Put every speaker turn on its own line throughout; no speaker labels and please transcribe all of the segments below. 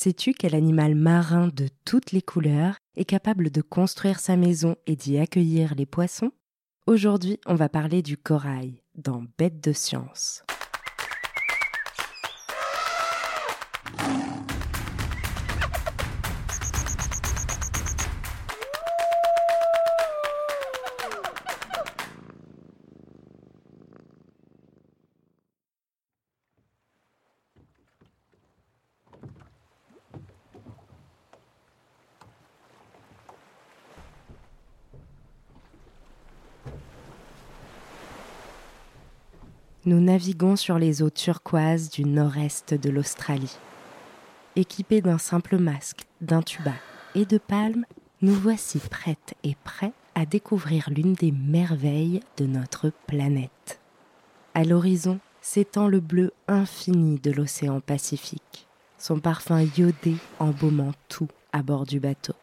Sais-tu quel animal marin de toutes les couleurs est capable de construire sa maison et d'y accueillir les poissons? Aujourd'hui, on va parler du corail dans Bête de science. Nous naviguons sur les eaux turquoises du nord-est de l'Australie. Équipés d'un simple masque, d'un tuba et de palmes, nous voici prêtes et prêts à découvrir l'une des merveilles de notre planète. À l'horizon s'étend le bleu infini de l'océan Pacifique, son parfum iodé embaumant tout à bord du bateau.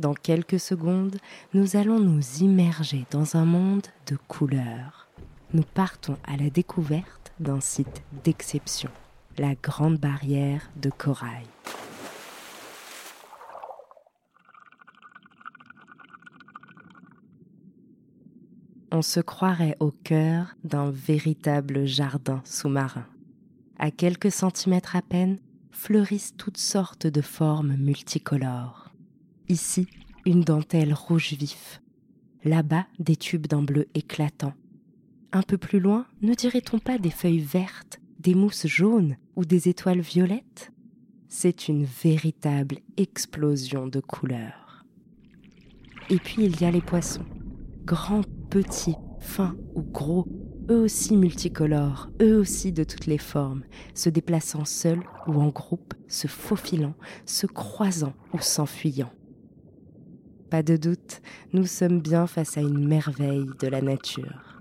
Dans quelques secondes, nous allons nous immerger dans un monde de couleurs nous partons à la découverte d'un site d'exception, la Grande Barrière de Corail. On se croirait au cœur d'un véritable jardin sous-marin. À quelques centimètres à peine, fleurissent toutes sortes de formes multicolores. Ici, une dentelle rouge vif. Là-bas, des tubes d'un bleu éclatant un peu plus loin, ne dirait-on pas des feuilles vertes, des mousses jaunes ou des étoiles violettes? C'est une véritable explosion de couleurs. Et puis il y a les poissons, grands, petits, fins ou gros, eux aussi multicolores, eux aussi de toutes les formes, se déplaçant seuls ou en groupe, se faufilant, se croisant ou s'enfuyant. Pas de doute, nous sommes bien face à une merveille de la nature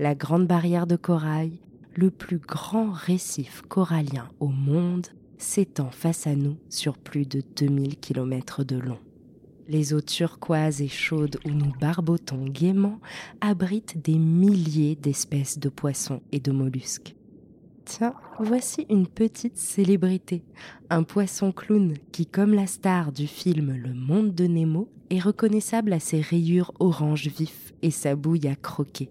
la Grande Barrière de Corail, le plus grand récif corallien au monde, s'étend face à nous sur plus de 2000 km de long. Les eaux turquoises et chaudes où nous barbotons gaiement abritent des milliers d'espèces de poissons et de mollusques. Tiens, voici une petite célébrité, un poisson clown qui, comme la star du film Le Monde de Nemo, est reconnaissable à ses rayures orange vif et sa bouille à croquer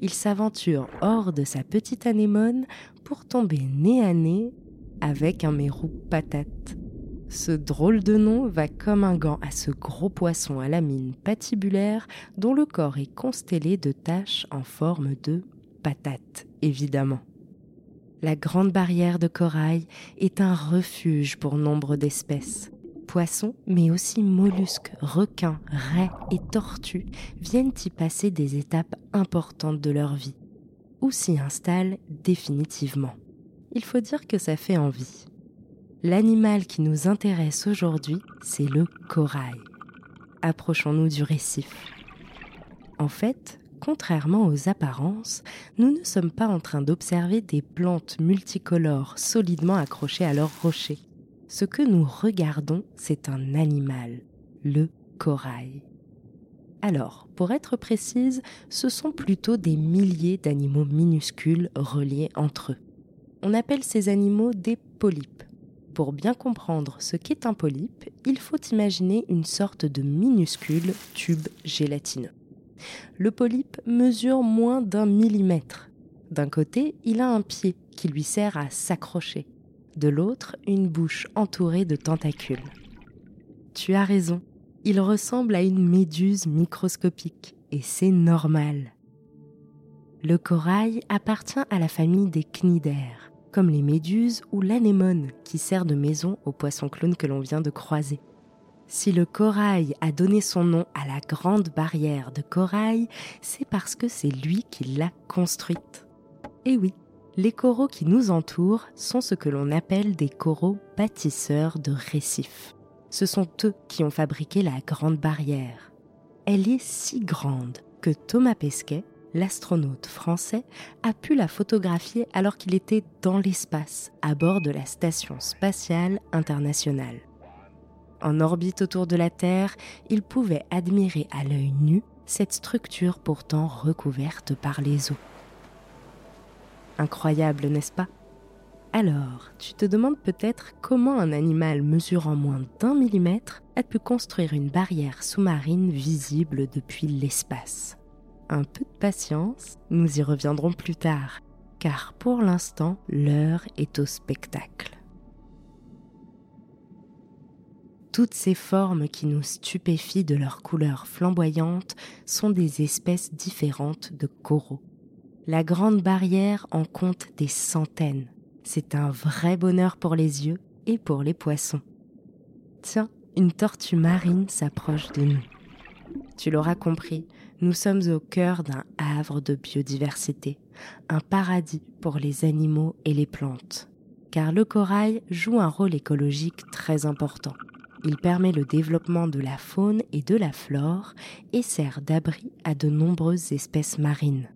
il s'aventure hors de sa petite anémone pour tomber nez à nez avec un mérou patate. Ce drôle de nom va comme un gant à ce gros poisson à la mine patibulaire dont le corps est constellé de taches en forme de patate, évidemment. La grande barrière de corail est un refuge pour nombre d'espèces poissons, mais aussi mollusques, requins, raies et tortues viennent y passer des étapes importantes de leur vie, ou s'y installent définitivement. Il faut dire que ça fait envie. L'animal qui nous intéresse aujourd'hui, c'est le corail. Approchons-nous du récif. En fait, contrairement aux apparences, nous ne sommes pas en train d'observer des plantes multicolores solidement accrochées à leurs rochers ce que nous regardons, c'est un animal, le corail. Alors, pour être précise, ce sont plutôt des milliers d'animaux minuscules reliés entre eux. On appelle ces animaux des polypes. Pour bien comprendre ce qu'est un polype, il faut imaginer une sorte de minuscule tube gélatineux. Le polype mesure moins d'un millimètre. D'un côté, il a un pied qui lui sert à s'accrocher de l'autre une bouche entourée de tentacules. Tu as raison, il ressemble à une méduse microscopique, et c'est normal. Le corail appartient à la famille des cnidaires, comme les méduses ou l'anémone qui sert de maison au poisson clown que l'on vient de croiser. Si le corail a donné son nom à la grande barrière de corail, c'est parce que c'est lui qui l'a construite. Et oui, les coraux qui nous entourent sont ce que l'on appelle des coraux bâtisseurs de récifs. Ce sont eux qui ont fabriqué la Grande Barrière. Elle est si grande que Thomas Pesquet, l'astronaute français, a pu la photographier alors qu'il était dans l'espace, à bord de la Station spatiale internationale. En orbite autour de la Terre, il pouvait admirer à l'œil nu cette structure pourtant recouverte par les eaux. Incroyable, n'est-ce pas? Alors, tu te demandes peut-être comment un animal mesurant moins d'un millimètre a pu construire une barrière sous-marine visible depuis l'espace. Un peu de patience, nous y reviendrons plus tard, car pour l'instant, l'heure est au spectacle. Toutes ces formes qui nous stupéfient de leur couleur flamboyante sont des espèces différentes de coraux. La Grande Barrière en compte des centaines. C'est un vrai bonheur pour les yeux et pour les poissons. Tiens, une tortue marine s'approche de nous. Tu l'auras compris, nous sommes au cœur d'un havre de biodiversité, un paradis pour les animaux et les plantes. Car le corail joue un rôle écologique très important. Il permet le développement de la faune et de la flore et sert d'abri à de nombreuses espèces marines.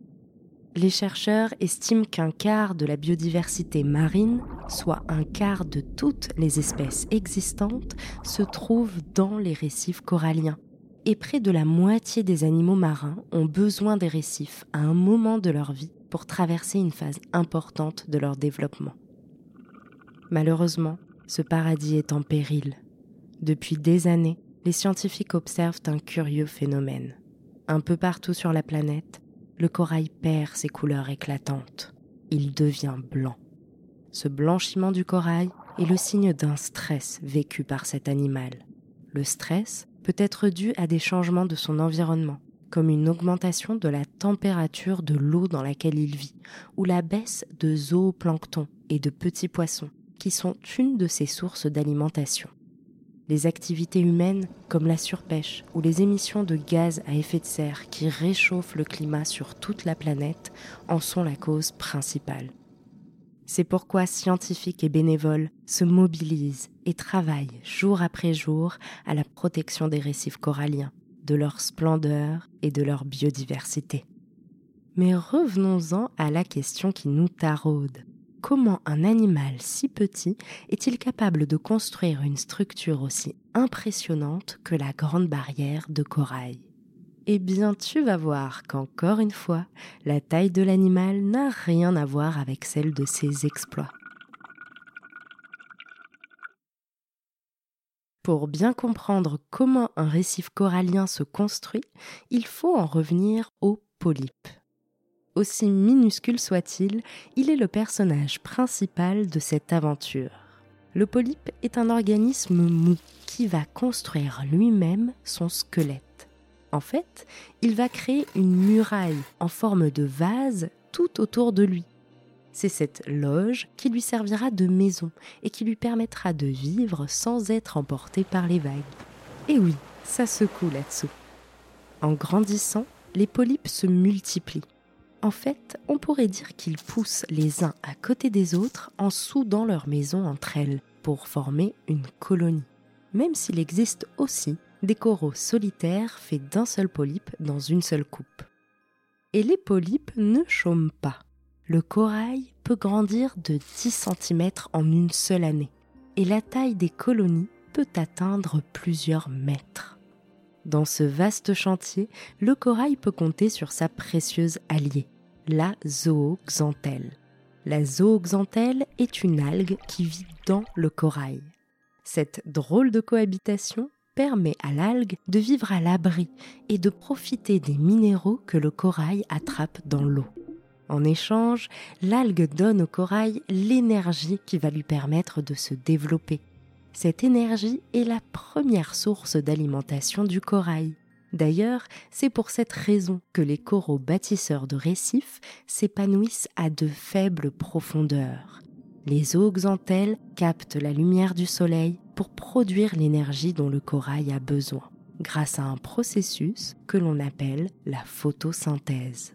Les chercheurs estiment qu'un quart de la biodiversité marine, soit un quart de toutes les espèces existantes, se trouve dans les récifs coralliens. Et près de la moitié des animaux marins ont besoin des récifs à un moment de leur vie pour traverser une phase importante de leur développement. Malheureusement, ce paradis est en péril. Depuis des années, les scientifiques observent un curieux phénomène. Un peu partout sur la planète, le corail perd ses couleurs éclatantes. Il devient blanc. Ce blanchiment du corail est le signe d'un stress vécu par cet animal. Le stress peut être dû à des changements de son environnement, comme une augmentation de la température de l'eau dans laquelle il vit, ou la baisse de zooplancton et de petits poissons, qui sont une de ses sources d'alimentation. Les activités humaines comme la surpêche ou les émissions de gaz à effet de serre qui réchauffent le climat sur toute la planète en sont la cause principale. C'est pourquoi scientifiques et bénévoles se mobilisent et travaillent jour après jour à la protection des récifs coralliens, de leur splendeur et de leur biodiversité. Mais revenons-en à la question qui nous taraude comment un animal si petit est-il capable de construire une structure aussi impressionnante que la grande barrière de corail? Eh bien, tu vas voir qu'encore une fois, la taille de l'animal n'a rien à voir avec celle de ses exploits. Pour bien comprendre comment un récif corallien se construit, il faut en revenir aux polypes. Aussi minuscule soit-il, il est le personnage principal de cette aventure. Le polype est un organisme mou qui va construire lui-même son squelette. En fait, il va créer une muraille en forme de vase tout autour de lui. C'est cette loge qui lui servira de maison et qui lui permettra de vivre sans être emporté par les vagues. Et oui, ça secoue là-dessous. En grandissant, les polypes se multiplient en fait, on pourrait dire qu'ils poussent les uns à côté des autres en soudant leur maison entre elles pour former une colonie. Même s'il existe aussi des coraux solitaires faits d'un seul polype dans une seule coupe. Et les polypes ne chôment pas. Le corail peut grandir de 10 cm en une seule année et la taille des colonies peut atteindre plusieurs mètres. Dans ce vaste chantier, le corail peut compter sur sa précieuse alliée, la zooxanthelle. La zooxanthelle est une algue qui vit dans le corail. Cette drôle de cohabitation permet à l'algue de vivre à l'abri et de profiter des minéraux que le corail attrape dans l'eau. En échange, l'algue donne au corail l'énergie qui va lui permettre de se développer. Cette énergie est la première source d'alimentation du corail. D'ailleurs, c'est pour cette raison que les coraux bâtisseurs de récifs s'épanouissent à de faibles profondeurs. Les zooxanthelles captent la lumière du soleil pour produire l'énergie dont le corail a besoin, grâce à un processus que l'on appelle la photosynthèse.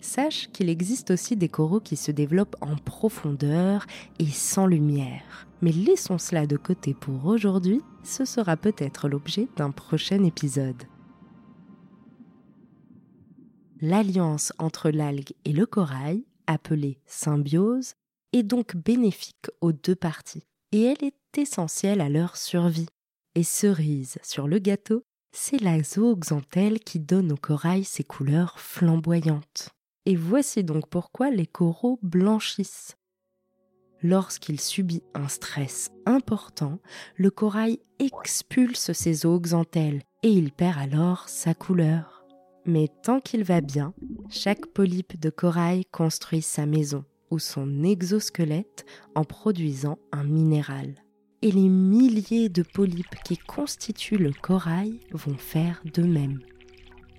Sache qu'il existe aussi des coraux qui se développent en profondeur et sans lumière. Mais laissons cela de côté pour aujourd'hui, ce sera peut-être l'objet d'un prochain épisode l'alliance entre l'algue et le corail, appelée symbiose, est donc bénéfique aux deux parties et elle est essentielle à leur survie. Et cerise sur le gâteau, c'est la zooxanthelle qui donne au corail ses couleurs flamboyantes. Et voici donc pourquoi les coraux blanchissent. Lorsqu'il subit un stress important, le corail expulse ses eaux xanthelles et il perd alors sa couleur. Mais tant qu'il va bien, chaque polype de corail construit sa maison ou son exosquelette en produisant un minéral. Et les milliers de polypes qui constituent le corail vont faire de même.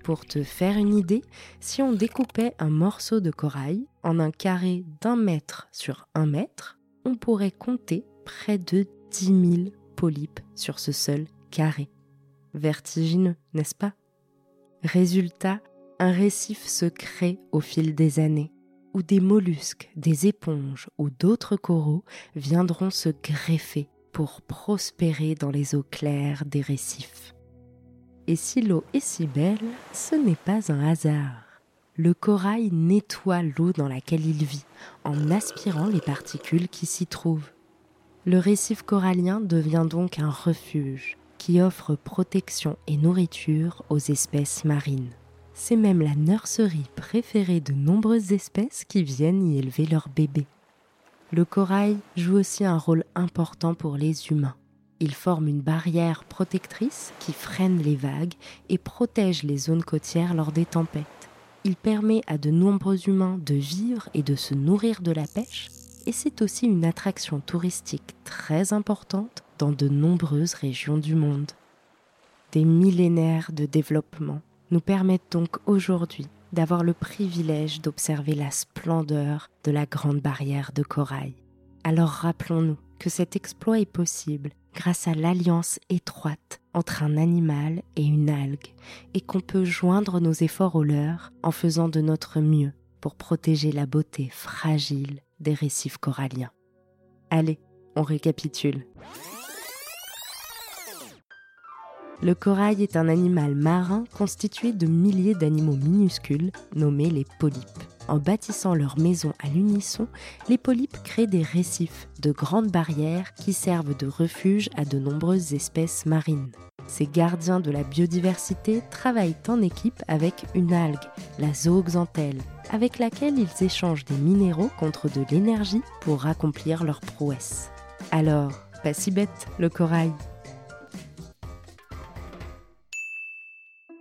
Pour te faire une idée, si on découpait un morceau de corail en un carré d'un mètre sur un mètre, on pourrait compter près de 10 000 polypes sur ce seul carré. Vertigineux, n'est-ce pas? Résultat, un récif se crée au fil des années, où des mollusques, des éponges ou d'autres coraux viendront se greffer pour prospérer dans les eaux claires des récifs. Et si l'eau est si belle, ce n'est pas un hasard. Le corail nettoie l'eau dans laquelle il vit en aspirant les particules qui s'y trouvent. Le récif corallien devient donc un refuge qui offre protection et nourriture aux espèces marines. C'est même la nurserie préférée de nombreuses espèces qui viennent y élever leurs bébés. Le corail joue aussi un rôle important pour les humains. Il forme une barrière protectrice qui freine les vagues et protège les zones côtières lors des tempêtes. Il permet à de nombreux humains de vivre et de se nourrir de la pêche et c'est aussi une attraction touristique très importante dans de nombreuses régions du monde. Des millénaires de développement nous permettent donc aujourd'hui d'avoir le privilège d'observer la splendeur de la grande barrière de corail. Alors rappelons-nous que cet exploit est possible grâce à l'alliance étroite entre un animal et une algue, et qu'on peut joindre nos efforts au leur en faisant de notre mieux pour protéger la beauté fragile des récifs coralliens. Allez, on récapitule. Le corail est un animal marin constitué de milliers d'animaux minuscules nommés les polypes. En bâtissant leur maison à l'unisson, les polypes créent des récifs, de grandes barrières qui servent de refuge à de nombreuses espèces marines. Ces gardiens de la biodiversité travaillent en équipe avec une algue, la zooxanthelle, avec laquelle ils échangent des minéraux contre de l'énergie pour accomplir leurs prouesses. Alors, pas si bête le corail.